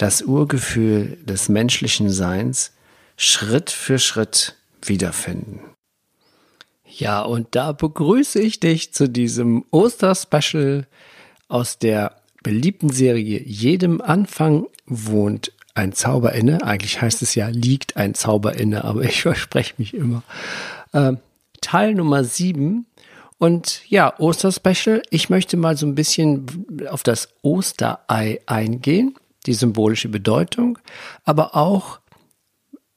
das Urgefühl des menschlichen Seins Schritt für Schritt wiederfinden. Ja, und da begrüße ich dich zu diesem Osterspecial aus der beliebten Serie Jedem Anfang wohnt ein Zauber inne. Eigentlich heißt es ja, liegt ein Zauber inne, aber ich verspreche mich immer. Äh, Teil Nummer 7. Und ja, Osterspecial. Ich möchte mal so ein bisschen auf das Osterei eingehen, die symbolische Bedeutung, aber auch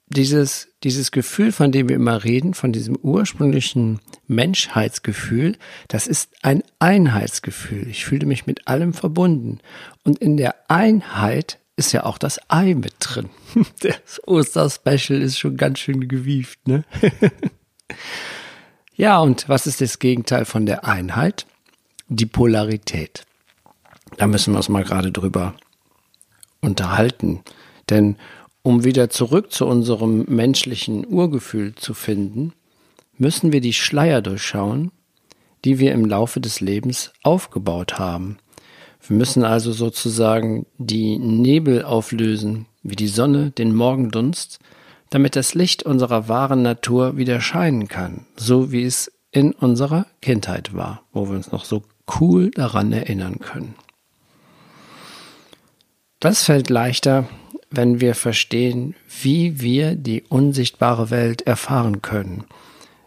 dieses, dieses Gefühl, von dem wir immer reden, von diesem ursprünglichen Menschheitsgefühl, das ist ein Einheitsgefühl. Ich fühle mich mit allem verbunden. Und in der Einheit ist ja auch das Ei mit drin. Das Osterspecial ist schon ganz schön gewieft, ne? ja, und was ist das Gegenteil von der Einheit? Die Polarität. Da müssen wir uns mal gerade drüber unterhalten. Denn um wieder zurück zu unserem menschlichen Urgefühl zu finden, müssen wir die Schleier durchschauen, die wir im Laufe des Lebens aufgebaut haben wir müssen also sozusagen die Nebel auflösen, wie die Sonne den Morgendunst, damit das Licht unserer wahren Natur wieder scheinen kann, so wie es in unserer Kindheit war, wo wir uns noch so cool daran erinnern können. Das fällt leichter, wenn wir verstehen, wie wir die unsichtbare Welt erfahren können.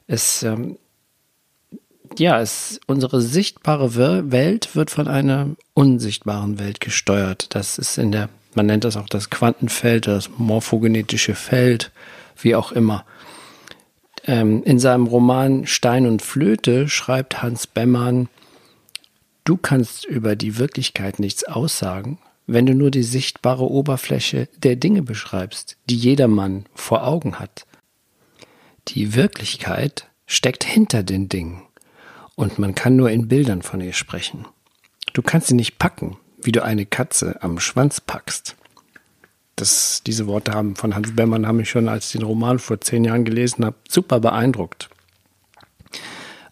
Es ähm, ja, es, unsere sichtbare Welt wird von einer unsichtbaren Welt gesteuert. Das ist in der, man nennt das auch das Quantenfeld, das morphogenetische Feld, wie auch immer. Ähm, in seinem Roman Stein und Flöte schreibt Hans Bemmann, du kannst über die Wirklichkeit nichts aussagen, wenn du nur die sichtbare Oberfläche der Dinge beschreibst, die jedermann vor Augen hat. Die Wirklichkeit steckt hinter den Dingen und man kann nur in Bildern von ihr sprechen. Du kannst sie nicht packen, wie du eine Katze am Schwanz packst. Das, diese Worte haben von Hans Bermann haben mich schon, als ich den Roman vor zehn Jahren gelesen habe, super beeindruckt.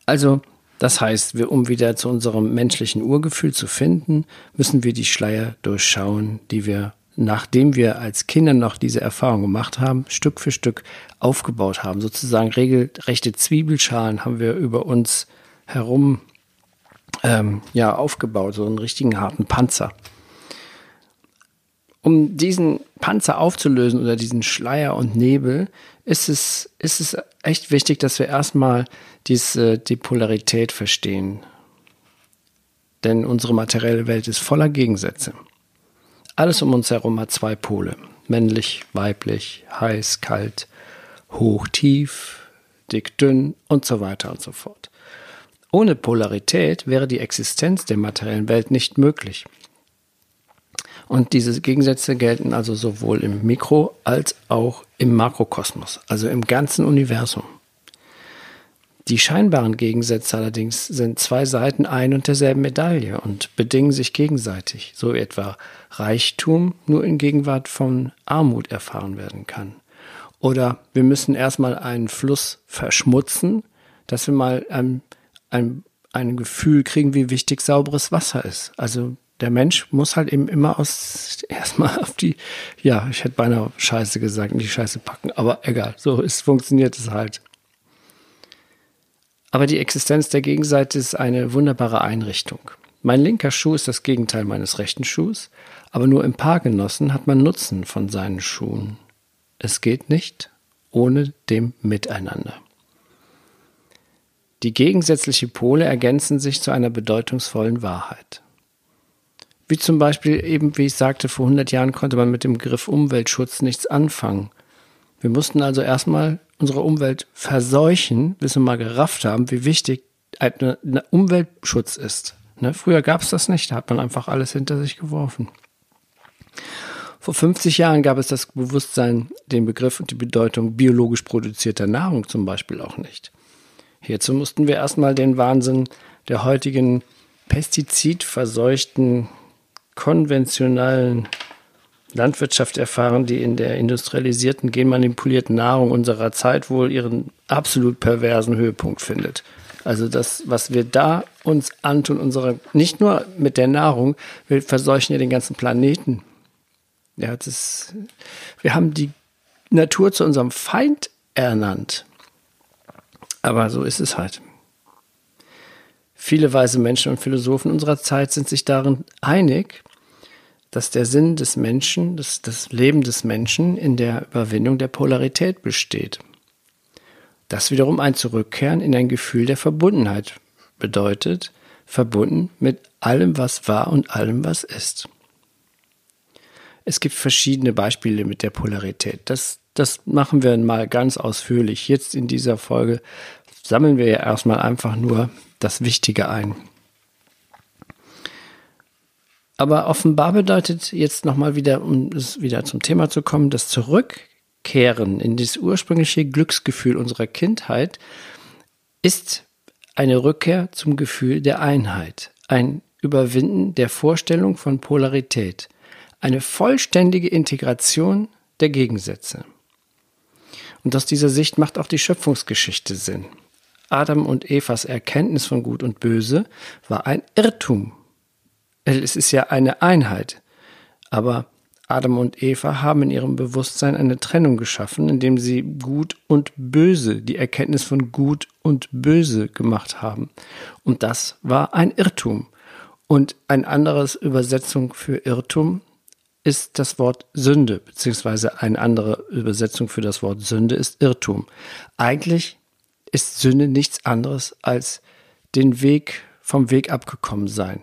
Also, das heißt, wir, um wieder zu unserem menschlichen Urgefühl zu finden, müssen wir die Schleier durchschauen, die wir, nachdem wir als Kinder noch diese Erfahrung gemacht haben, Stück für Stück aufgebaut haben. Sozusagen regelrechte Zwiebelschalen haben wir über uns herum ähm, ja, aufgebaut, so einen richtigen harten Panzer. Um diesen Panzer aufzulösen oder diesen Schleier und Nebel, ist es, ist es echt wichtig, dass wir erstmal diese, die Polarität verstehen. Denn unsere materielle Welt ist voller Gegensätze. Alles um uns herum hat zwei Pole. Männlich, weiblich, heiß, kalt, hoch, tief, dick, dünn und so weiter und so fort. Ohne Polarität wäre die Existenz der materiellen Welt nicht möglich. Und diese Gegensätze gelten also sowohl im Mikro- als auch im Makrokosmos, also im ganzen Universum. Die scheinbaren Gegensätze allerdings sind zwei Seiten ein und derselben Medaille und bedingen sich gegenseitig, so etwa Reichtum nur in Gegenwart von Armut erfahren werden kann. Oder wir müssen erstmal einen Fluss verschmutzen, dass wir mal ein ein, ein Gefühl kriegen, wie wichtig sauberes Wasser ist. Also der Mensch muss halt eben immer aus erstmal auf die, ja, ich hätte beinahe Scheiße gesagt, in die Scheiße packen, aber egal, so ist, funktioniert es halt. Aber die Existenz der Gegenseite ist eine wunderbare Einrichtung. Mein linker Schuh ist das Gegenteil meines rechten Schuhs, aber nur im Paargenossen hat man Nutzen von seinen Schuhen. Es geht nicht ohne dem Miteinander. Die gegensätzliche Pole ergänzen sich zu einer bedeutungsvollen Wahrheit. Wie zum Beispiel eben, wie ich sagte, vor 100 Jahren konnte man mit dem Begriff Umweltschutz nichts anfangen. Wir mussten also erstmal unsere Umwelt verseuchen, bis wir mal gerafft haben, wie wichtig ein Umweltschutz ist. Ne? Früher gab es das nicht, da hat man einfach alles hinter sich geworfen. Vor 50 Jahren gab es das Bewusstsein, den Begriff und die Bedeutung biologisch produzierter Nahrung zum Beispiel auch nicht. Hierzu mussten wir erstmal den Wahnsinn der heutigen pestizidverseuchten konventionellen Landwirtschaft erfahren, die in der industrialisierten, genmanipulierten Nahrung unserer Zeit wohl ihren absolut perversen Höhepunkt findet. Also das, was wir da uns antun, unsere, nicht nur mit der Nahrung, wir verseuchen ja den ganzen Planeten. Ja, das, wir haben die Natur zu unserem Feind ernannt. Aber so ist es halt. Viele weise Menschen und Philosophen unserer Zeit sind sich darin einig, dass der Sinn des Menschen, das, das Leben des Menschen in der Überwindung der Polarität besteht. Das wiederum ein Zurückkehren in ein Gefühl der Verbundenheit bedeutet, verbunden mit allem, was war und allem, was ist. Es gibt verschiedene Beispiele mit der Polarität. Das, das machen wir mal ganz ausführlich. Jetzt in dieser Folge sammeln wir ja erstmal einfach nur das Wichtige ein. Aber offenbar bedeutet jetzt nochmal wieder, um es wieder zum Thema zu kommen, das Zurückkehren in das ursprüngliche Glücksgefühl unserer Kindheit ist eine Rückkehr zum Gefühl der Einheit, ein Überwinden der Vorstellung von Polarität, eine vollständige Integration der Gegensätze. Und aus dieser Sicht macht auch die Schöpfungsgeschichte Sinn. Adam und Evas Erkenntnis von Gut und Böse war ein Irrtum es ist ja eine Einheit. Aber Adam und Eva haben in ihrem Bewusstsein eine Trennung geschaffen, indem sie Gut und Böse, die Erkenntnis von Gut und Böse gemacht haben. Und das war ein Irrtum. Und eine andere Übersetzung für Irrtum ist das Wort Sünde, beziehungsweise eine andere Übersetzung für das Wort Sünde ist Irrtum. Eigentlich ist Sünde nichts anderes als den Weg vom Weg abgekommen sein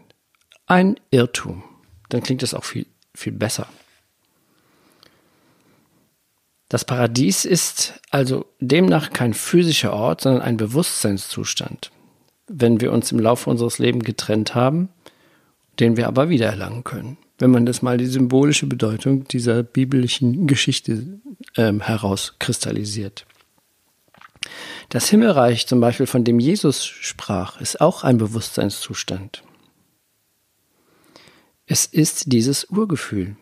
ein Irrtum. Dann klingt es auch viel, viel besser. Das Paradies ist also demnach kein physischer Ort, sondern ein Bewusstseinszustand, wenn wir uns im Laufe unseres Lebens getrennt haben, den wir aber wiedererlangen können. Wenn man das mal die symbolische Bedeutung dieser biblischen Geschichte ähm, herauskristallisiert. Das Himmelreich zum Beispiel, von dem Jesus sprach, ist auch ein Bewusstseinszustand. Es ist dieses Urgefühl.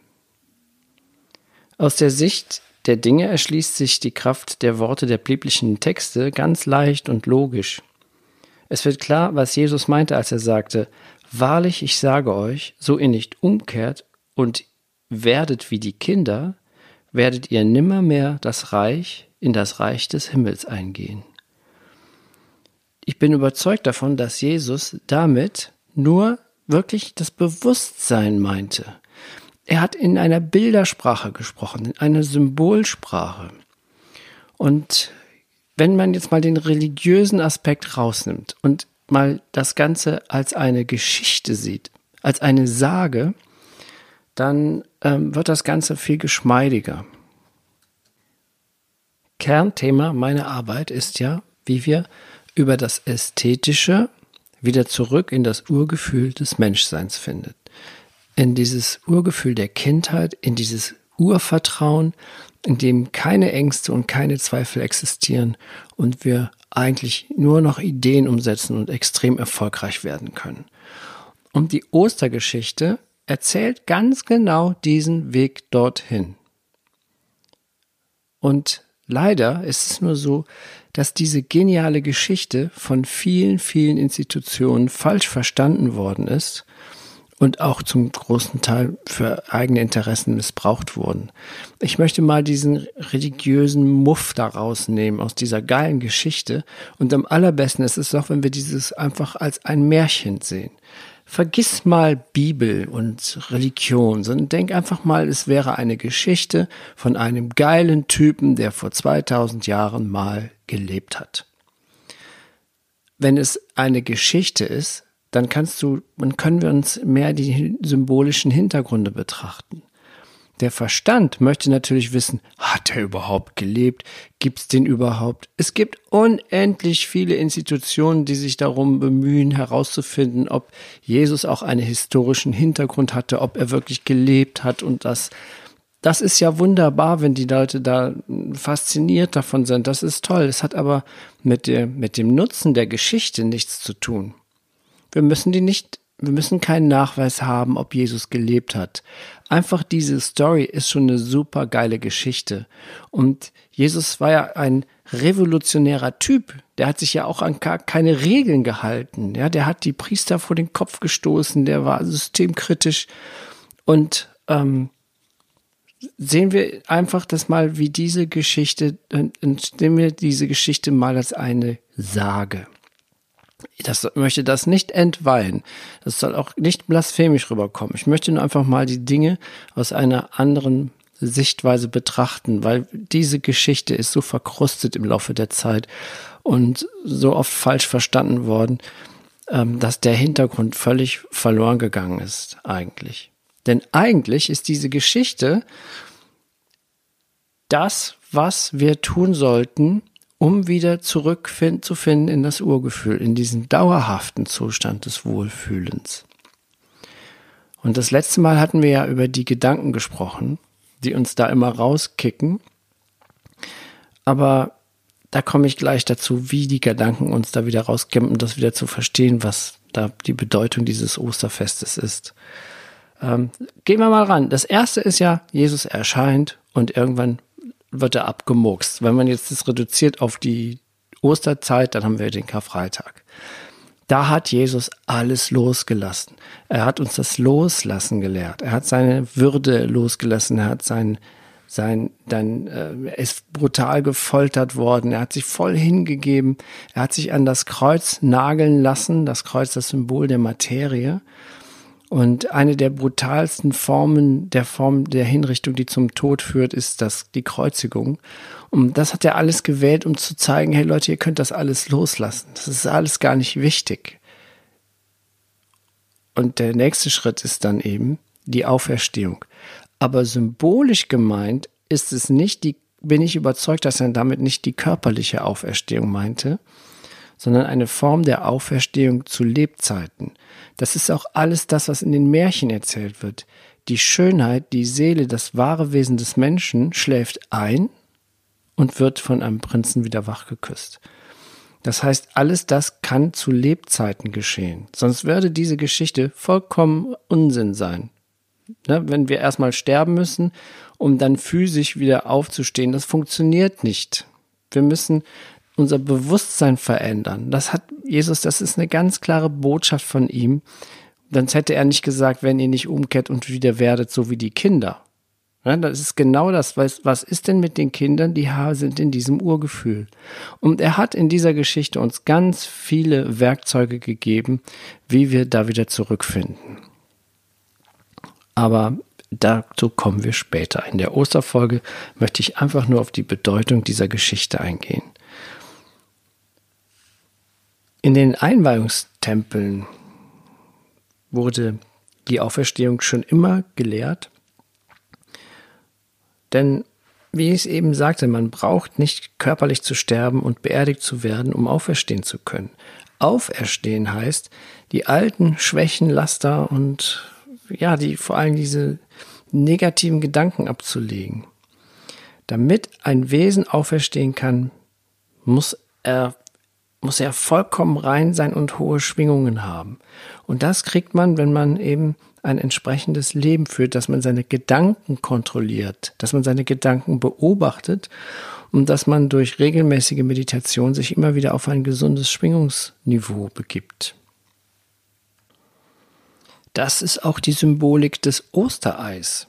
Aus der Sicht der Dinge erschließt sich die Kraft der Worte der biblischen Texte ganz leicht und logisch. Es wird klar, was Jesus meinte, als er sagte, Wahrlich, ich sage euch, so ihr nicht umkehrt und werdet wie die Kinder, werdet ihr nimmermehr das Reich in das Reich des Himmels eingehen. Ich bin überzeugt davon, dass Jesus damit nur wirklich das Bewusstsein meinte. Er hat in einer Bildersprache gesprochen, in einer Symbolsprache. Und wenn man jetzt mal den religiösen Aspekt rausnimmt und mal das Ganze als eine Geschichte sieht, als eine Sage, dann ähm, wird das Ganze viel geschmeidiger. Kernthema meiner Arbeit ist ja, wie wir über das Ästhetische wieder zurück in das Urgefühl des Menschseins findet. In dieses Urgefühl der Kindheit, in dieses Urvertrauen, in dem keine Ängste und keine Zweifel existieren und wir eigentlich nur noch Ideen umsetzen und extrem erfolgreich werden können. Und die Ostergeschichte erzählt ganz genau diesen Weg dorthin. Und leider ist es nur so, dass diese geniale Geschichte von vielen, vielen Institutionen falsch verstanden worden ist und auch zum großen Teil für eigene Interessen missbraucht wurden. Ich möchte mal diesen religiösen Muff da rausnehmen aus dieser geilen Geschichte und am allerbesten ist es doch, wenn wir dieses einfach als ein Märchen sehen. Vergiss mal Bibel und Religion, sondern denk einfach mal, es wäre eine Geschichte von einem geilen Typen, der vor 2000 Jahren mal gelebt hat. Wenn es eine Geschichte ist, dann kannst du, dann können wir uns mehr die symbolischen Hintergründe betrachten. Der Verstand möchte natürlich wissen, hat er überhaupt gelebt? Gibt es den überhaupt? Es gibt unendlich viele Institutionen, die sich darum bemühen, herauszufinden, ob Jesus auch einen historischen Hintergrund hatte, ob er wirklich gelebt hat und das das ist ja wunderbar, wenn die Leute da fasziniert davon sind. Das ist toll. Es hat aber mit, der, mit dem Nutzen der Geschichte nichts zu tun. Wir müssen die nicht, wir müssen keinen Nachweis haben, ob Jesus gelebt hat. Einfach diese Story ist schon eine super geile Geschichte. Und Jesus war ja ein revolutionärer Typ. Der hat sich ja auch an keine Regeln gehalten. Ja, der hat die Priester vor den Kopf gestoßen. Der war systemkritisch und ähm, sehen wir einfach das mal, wie diese Geschichte, nehmen wir diese Geschichte mal als eine Sage. Das möchte das nicht entweihen. Das soll auch nicht blasphemisch rüberkommen. Ich möchte nur einfach mal die Dinge aus einer anderen Sichtweise betrachten, weil diese Geschichte ist so verkrustet im Laufe der Zeit und so oft falsch verstanden worden, ähm, dass der Hintergrund völlig verloren gegangen ist eigentlich. Denn eigentlich ist diese Geschichte das, was wir tun sollten, um wieder zurückzufinden in das Urgefühl, in diesen dauerhaften Zustand des Wohlfühlens. Und das letzte Mal hatten wir ja über die Gedanken gesprochen, die uns da immer rauskicken. Aber da komme ich gleich dazu, wie die Gedanken uns da wieder rauskippen, um das wieder zu verstehen, was da die Bedeutung dieses Osterfestes ist. Ähm, gehen wir mal ran. Das erste ist ja, Jesus erscheint und irgendwann wird er abgemurkst. Wenn man jetzt das reduziert auf die Osterzeit, dann haben wir den Karfreitag. Da hat Jesus alles losgelassen. Er hat uns das Loslassen gelehrt. Er hat seine Würde losgelassen. Er hat sein, sein, dann, äh, ist brutal gefoltert worden. Er hat sich voll hingegeben. Er hat sich an das Kreuz nageln lassen. Das Kreuz, das Symbol der Materie. Und eine der brutalsten Formen der Form der Hinrichtung, die zum Tod führt, ist das, die Kreuzigung. Und das hat er alles gewählt, um zu zeigen, hey Leute, ihr könnt das alles loslassen. Das ist alles gar nicht wichtig. Und der nächste Schritt ist dann eben die Auferstehung. Aber symbolisch gemeint ist es nicht die, bin ich überzeugt, dass er damit nicht die körperliche Auferstehung meinte, sondern eine Form der Auferstehung zu Lebzeiten. Das ist auch alles das, was in den Märchen erzählt wird. Die Schönheit, die Seele, das wahre Wesen des Menschen schläft ein und wird von einem Prinzen wieder wachgeküsst. Das heißt, alles das kann zu Lebzeiten geschehen. Sonst würde diese Geschichte vollkommen Unsinn sein. Ne, wenn wir erstmal sterben müssen, um dann physisch wieder aufzustehen, das funktioniert nicht. Wir müssen unser Bewusstsein verändern. Das hat Jesus, das ist eine ganz klare Botschaft von ihm. Sonst hätte er nicht gesagt, wenn ihr nicht umkehrt und wieder werdet, so wie die Kinder. Ja, das ist genau das. Was, was ist denn mit den Kindern? Die sind in diesem Urgefühl. Und er hat in dieser Geschichte uns ganz viele Werkzeuge gegeben, wie wir da wieder zurückfinden. Aber dazu kommen wir später. In der Osterfolge möchte ich einfach nur auf die Bedeutung dieser Geschichte eingehen. In den Einweihungstempeln wurde die Auferstehung schon immer gelehrt. Denn, wie ich es eben sagte, man braucht nicht körperlich zu sterben und beerdigt zu werden, um auferstehen zu können. Auferstehen heißt, die alten Schwächen, Laster und ja, die vor allem diese negativen Gedanken abzulegen. Damit ein Wesen auferstehen kann, muss er muss er vollkommen rein sein und hohe Schwingungen haben. Und das kriegt man, wenn man eben ein entsprechendes Leben führt, dass man seine Gedanken kontrolliert, dass man seine Gedanken beobachtet und dass man durch regelmäßige Meditation sich immer wieder auf ein gesundes Schwingungsniveau begibt. Das ist auch die Symbolik des Ostereis.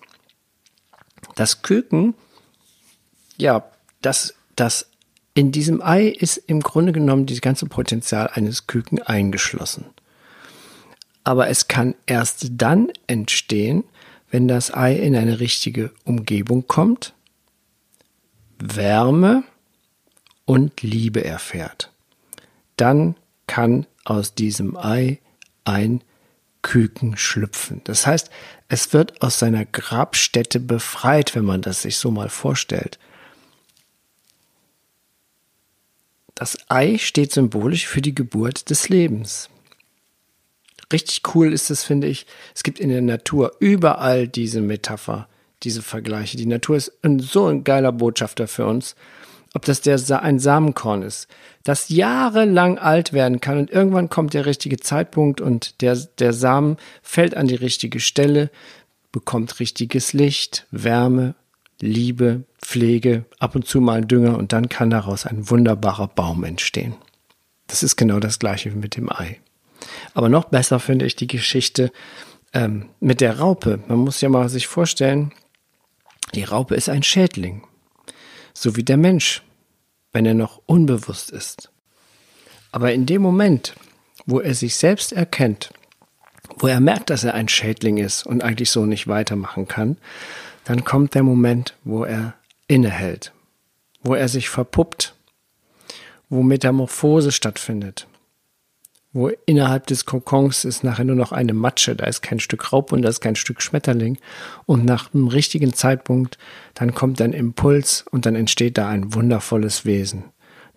Das Küken, ja, das, das in diesem Ei ist im Grunde genommen das ganze Potenzial eines Küken eingeschlossen. Aber es kann erst dann entstehen, wenn das Ei in eine richtige Umgebung kommt, Wärme und Liebe erfährt. Dann kann aus diesem Ei ein Küken schlüpfen. Das heißt, es wird aus seiner Grabstätte befreit, wenn man das sich so mal vorstellt. Das Ei steht symbolisch für die Geburt des Lebens. Richtig cool ist es, finde ich. Es gibt in der Natur überall diese Metapher. diese Vergleiche. Die Natur ist so ein geiler Botschafter für uns. Ob das der, ein Samenkorn ist, das jahrelang alt werden kann und irgendwann kommt der richtige Zeitpunkt und der, der Samen fällt an die richtige Stelle, bekommt richtiges Licht, Wärme, Liebe, Pflege, ab und zu mal Dünger und dann kann daraus ein wunderbarer Baum entstehen. Das ist genau das gleiche wie mit dem Ei. Aber noch besser finde ich die Geschichte ähm, mit der Raupe. Man muss ja mal sich vorstellen, die Raupe ist ein Schädling, so wie der Mensch, wenn er noch unbewusst ist. Aber in dem Moment, wo er sich selbst erkennt, wo er merkt, dass er ein Schädling ist und eigentlich so nicht weitermachen kann, dann kommt der Moment, wo er innehält, wo er sich verpuppt, wo Metamorphose stattfindet, wo innerhalb des Kokons ist nachher nur noch eine Matsche, da ist kein Stück Raub und da ist kein Stück Schmetterling. Und nach dem richtigen Zeitpunkt, dann kommt ein Impuls und dann entsteht da ein wundervolles Wesen.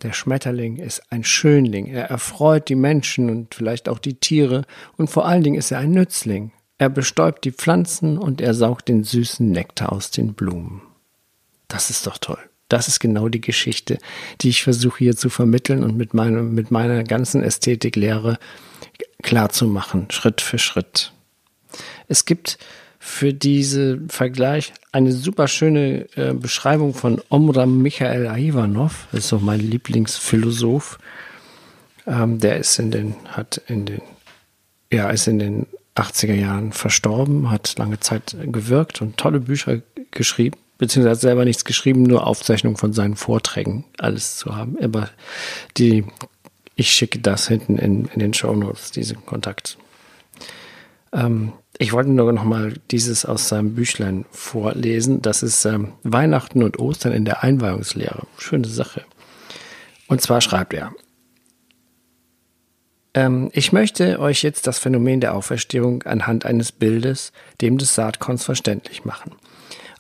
Der Schmetterling ist ein Schönling, er erfreut die Menschen und vielleicht auch die Tiere und vor allen Dingen ist er ein Nützling. Er bestäubt die Pflanzen und er saugt den süßen Nektar aus den Blumen. Das ist doch toll. Das ist genau die Geschichte, die ich versuche hier zu vermitteln und mit, meinem, mit meiner ganzen Ästhetiklehre klarzumachen, Schritt für Schritt. Es gibt für diesen Vergleich eine super schöne äh, Beschreibung von Omram Michael Ivanov, ist so mein Lieblingsphilosoph. Ähm, der ist in den, hat in den, ja, ist in den 80er Jahren verstorben, hat lange Zeit gewirkt und tolle Bücher geschrieben beziehungsweise selber nichts geschrieben, nur Aufzeichnungen von seinen Vorträgen, alles zu haben. Aber die, ich schicke das hinten in, in den Show Notes, diesen Kontakt. Ähm, ich wollte nur noch mal dieses aus seinem Büchlein vorlesen. Das ist ähm, Weihnachten und Ostern in der Einweihungslehre. Schöne Sache. Und zwar schreibt er, ähm, ich möchte euch jetzt das Phänomen der Auferstehung anhand eines Bildes, dem des Saatkorns, verständlich machen.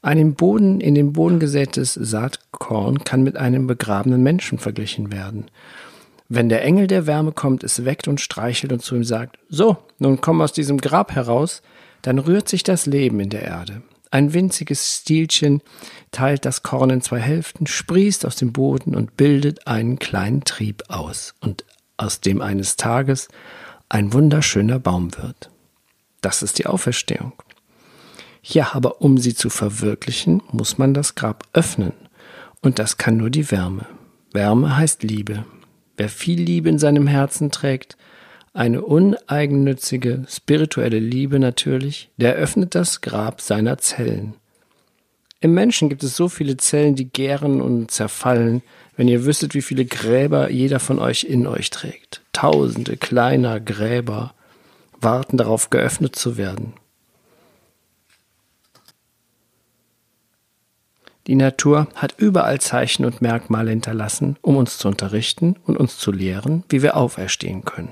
Ein im Boden, in den Boden gesätes Saatkorn kann mit einem begrabenen Menschen verglichen werden. Wenn der Engel der Wärme kommt, es weckt und streichelt und zu ihm sagt, so, nun komm aus diesem Grab heraus, dann rührt sich das Leben in der Erde. Ein winziges Stielchen teilt das Korn in zwei Hälften, sprießt aus dem Boden und bildet einen kleinen Trieb aus, und aus dem eines Tages ein wunderschöner Baum wird. Das ist die Auferstehung. Ja, aber um sie zu verwirklichen, muss man das Grab öffnen. Und das kann nur die Wärme. Wärme heißt Liebe. Wer viel Liebe in seinem Herzen trägt, eine uneigennützige, spirituelle Liebe natürlich, der öffnet das Grab seiner Zellen. Im Menschen gibt es so viele Zellen, die gären und zerfallen, wenn ihr wüsstet, wie viele Gräber jeder von euch in euch trägt. Tausende kleiner Gräber warten darauf, geöffnet zu werden. Die Natur hat überall Zeichen und Merkmale hinterlassen, um uns zu unterrichten und uns zu lehren, wie wir auferstehen können.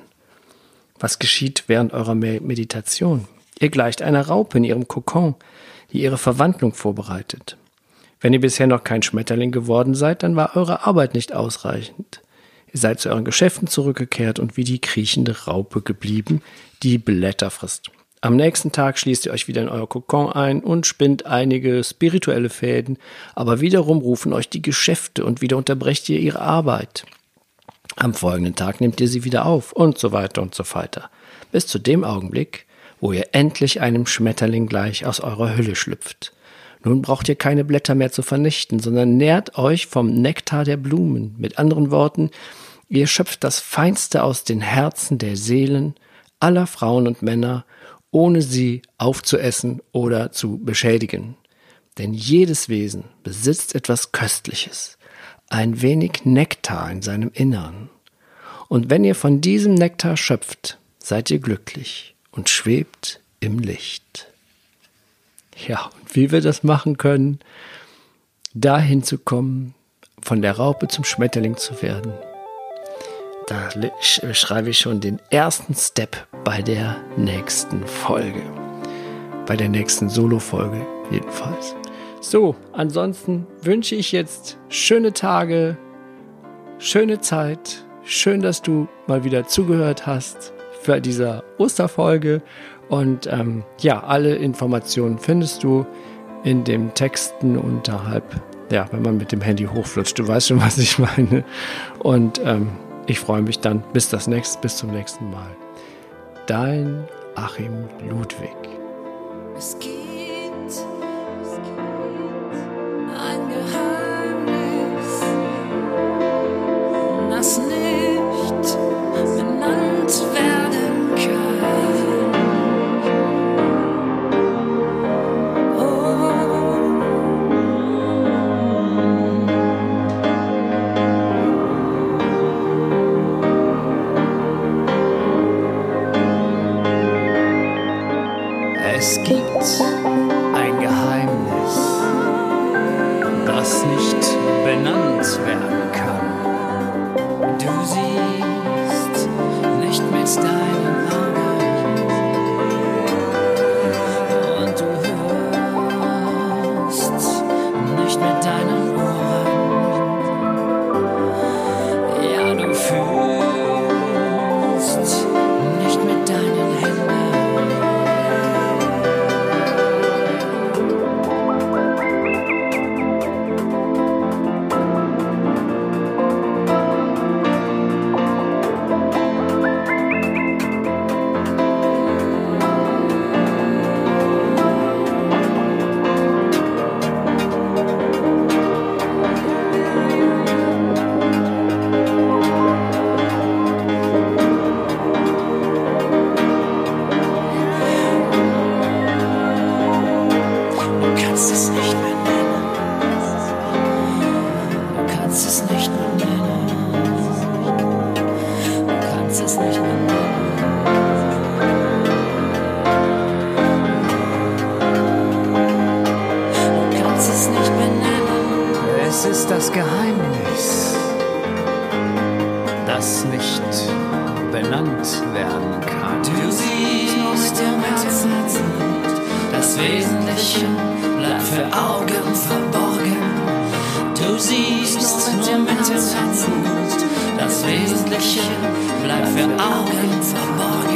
Was geschieht während eurer Meditation? Ihr gleicht einer Raupe in ihrem Kokon, die ihre Verwandlung vorbereitet. Wenn ihr bisher noch kein Schmetterling geworden seid, dann war eure Arbeit nicht ausreichend. Ihr seid zu euren Geschäften zurückgekehrt und wie die kriechende Raupe geblieben, die Blätter frisst. Am nächsten Tag schließt ihr euch wieder in euer Kokon ein und spinnt einige spirituelle Fäden, aber wiederum rufen euch die Geschäfte und wieder unterbrecht ihr ihre Arbeit. Am folgenden Tag nehmt ihr sie wieder auf und so weiter und so weiter. Bis zu dem Augenblick, wo ihr endlich einem Schmetterling gleich aus eurer Hülle schlüpft. Nun braucht ihr keine Blätter mehr zu vernichten, sondern nährt euch vom Nektar der Blumen. Mit anderen Worten, ihr schöpft das Feinste aus den Herzen der Seelen aller Frauen und Männer ohne sie aufzuessen oder zu beschädigen. Denn jedes Wesen besitzt etwas Köstliches, ein wenig Nektar in seinem Innern. Und wenn ihr von diesem Nektar schöpft, seid ihr glücklich und schwebt im Licht. Ja, und wie wir das machen können, dahin zu kommen, von der Raupe zum Schmetterling zu werden, da schreibe ich schon den ersten Step bei der nächsten Folge. Bei der nächsten Solo-Folge jedenfalls. So, ansonsten wünsche ich jetzt schöne Tage, schöne Zeit. Schön, dass du mal wieder zugehört hast für dieser Osterfolge. Und ähm, ja, alle Informationen findest du in den Texten unterhalb, ja, wenn man mit dem Handy hochflutscht. Du weißt schon, was ich meine. Und ähm, ich freue mich dann. Bis das nächste, bis zum nächsten Mal. Dein Achim Ludwig. Es gibt Wesentliche bleibt für Augen verborgen.